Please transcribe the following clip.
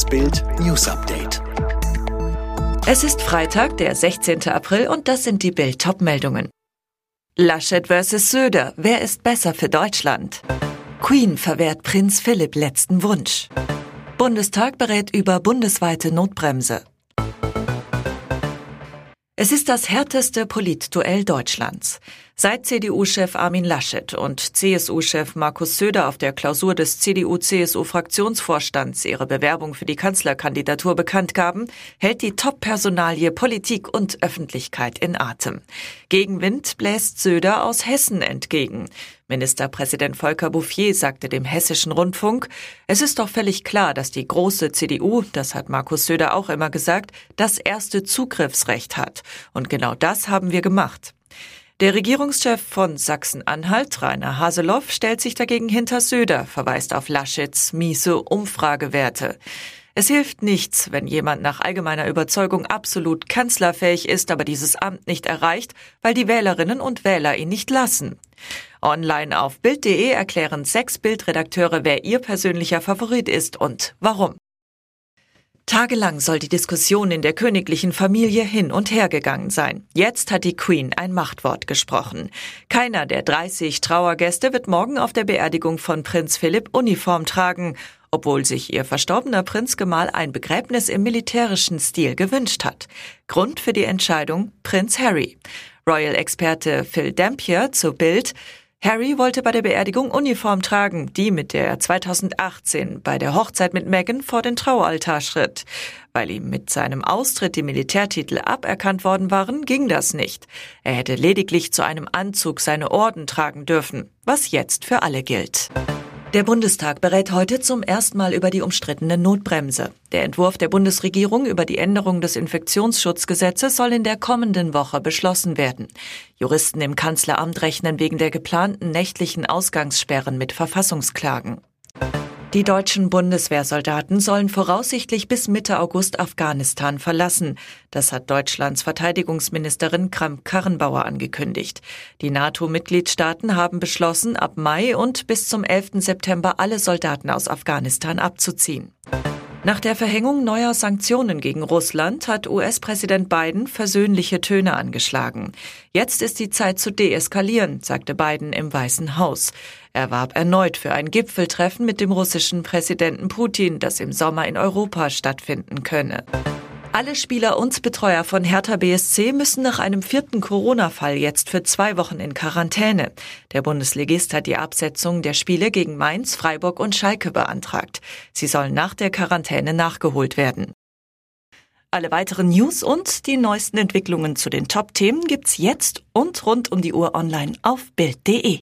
Das Bild News Update. Es ist Freitag, der 16. April und das sind die Bild Topmeldungen. Laschet vs. Söder. Wer ist besser für Deutschland? Queen verwehrt Prinz Philipp letzten Wunsch. Bundestag berät über bundesweite Notbremse. Es ist das härteste Politduell Deutschlands. Seit CDU-Chef Armin Laschet und CSU-Chef Markus Söder auf der Klausur des CDU-CSU-Fraktionsvorstands ihre Bewerbung für die Kanzlerkandidatur bekannt gaben, hält die Top-Personalie Politik und Öffentlichkeit in Atem. Gegenwind bläst Söder aus Hessen entgegen. Ministerpräsident Volker Bouffier sagte dem hessischen Rundfunk, es ist doch völlig klar, dass die große CDU, das hat Markus Söder auch immer gesagt, das erste Zugriffsrecht hat. Und genau das haben wir gemacht. Der Regierungschef von Sachsen-Anhalt, Rainer Haseloff, stellt sich dagegen hinter Söder, verweist auf Laschets miese Umfragewerte. Es hilft nichts, wenn jemand nach allgemeiner Überzeugung absolut kanzlerfähig ist, aber dieses Amt nicht erreicht, weil die Wählerinnen und Wähler ihn nicht lassen. Online auf Bild.de erklären sechs Bildredakteure, wer ihr persönlicher Favorit ist und warum. Tagelang soll die Diskussion in der königlichen Familie hin und her gegangen sein. Jetzt hat die Queen ein Machtwort gesprochen. Keiner der 30 Trauergäste wird morgen auf der Beerdigung von Prinz Philipp Uniform tragen, obwohl sich ihr verstorbener Prinzgemahl ein Begräbnis im militärischen Stil gewünscht hat. Grund für die Entscheidung Prinz Harry. Royal-Experte Phil Dampier zu Bild Harry wollte bei der Beerdigung Uniform tragen, die mit der 2018 bei der Hochzeit mit Meghan vor den Traualtar schritt. Weil ihm mit seinem Austritt die Militärtitel aberkannt worden waren, ging das nicht. Er hätte lediglich zu einem Anzug seine Orden tragen dürfen, was jetzt für alle gilt. Der Bundestag berät heute zum ersten Mal über die umstrittene Notbremse. Der Entwurf der Bundesregierung über die Änderung des Infektionsschutzgesetzes soll in der kommenden Woche beschlossen werden. Juristen im Kanzleramt rechnen wegen der geplanten nächtlichen Ausgangssperren mit Verfassungsklagen. Die deutschen Bundeswehrsoldaten sollen voraussichtlich bis Mitte August Afghanistan verlassen. Das hat Deutschlands Verteidigungsministerin Kramp-Karrenbauer angekündigt. Die NATO-Mitgliedstaaten haben beschlossen, ab Mai und bis zum 11. September alle Soldaten aus Afghanistan abzuziehen. Nach der Verhängung neuer Sanktionen gegen Russland hat US-Präsident Biden versöhnliche Töne angeschlagen. Jetzt ist die Zeit zu deeskalieren, sagte Biden im Weißen Haus. Er warb erneut für ein Gipfeltreffen mit dem russischen Präsidenten Putin, das im Sommer in Europa stattfinden könne. Alle Spieler und Betreuer von Hertha BSC müssen nach einem vierten Corona-Fall jetzt für zwei Wochen in Quarantäne. Der Bundesligist hat die Absetzung der Spiele gegen Mainz, Freiburg und Schalke beantragt. Sie sollen nach der Quarantäne nachgeholt werden. Alle weiteren News und die neuesten Entwicklungen zu den Top-Themen gibt's jetzt und rund um die Uhr online auf Bild.de.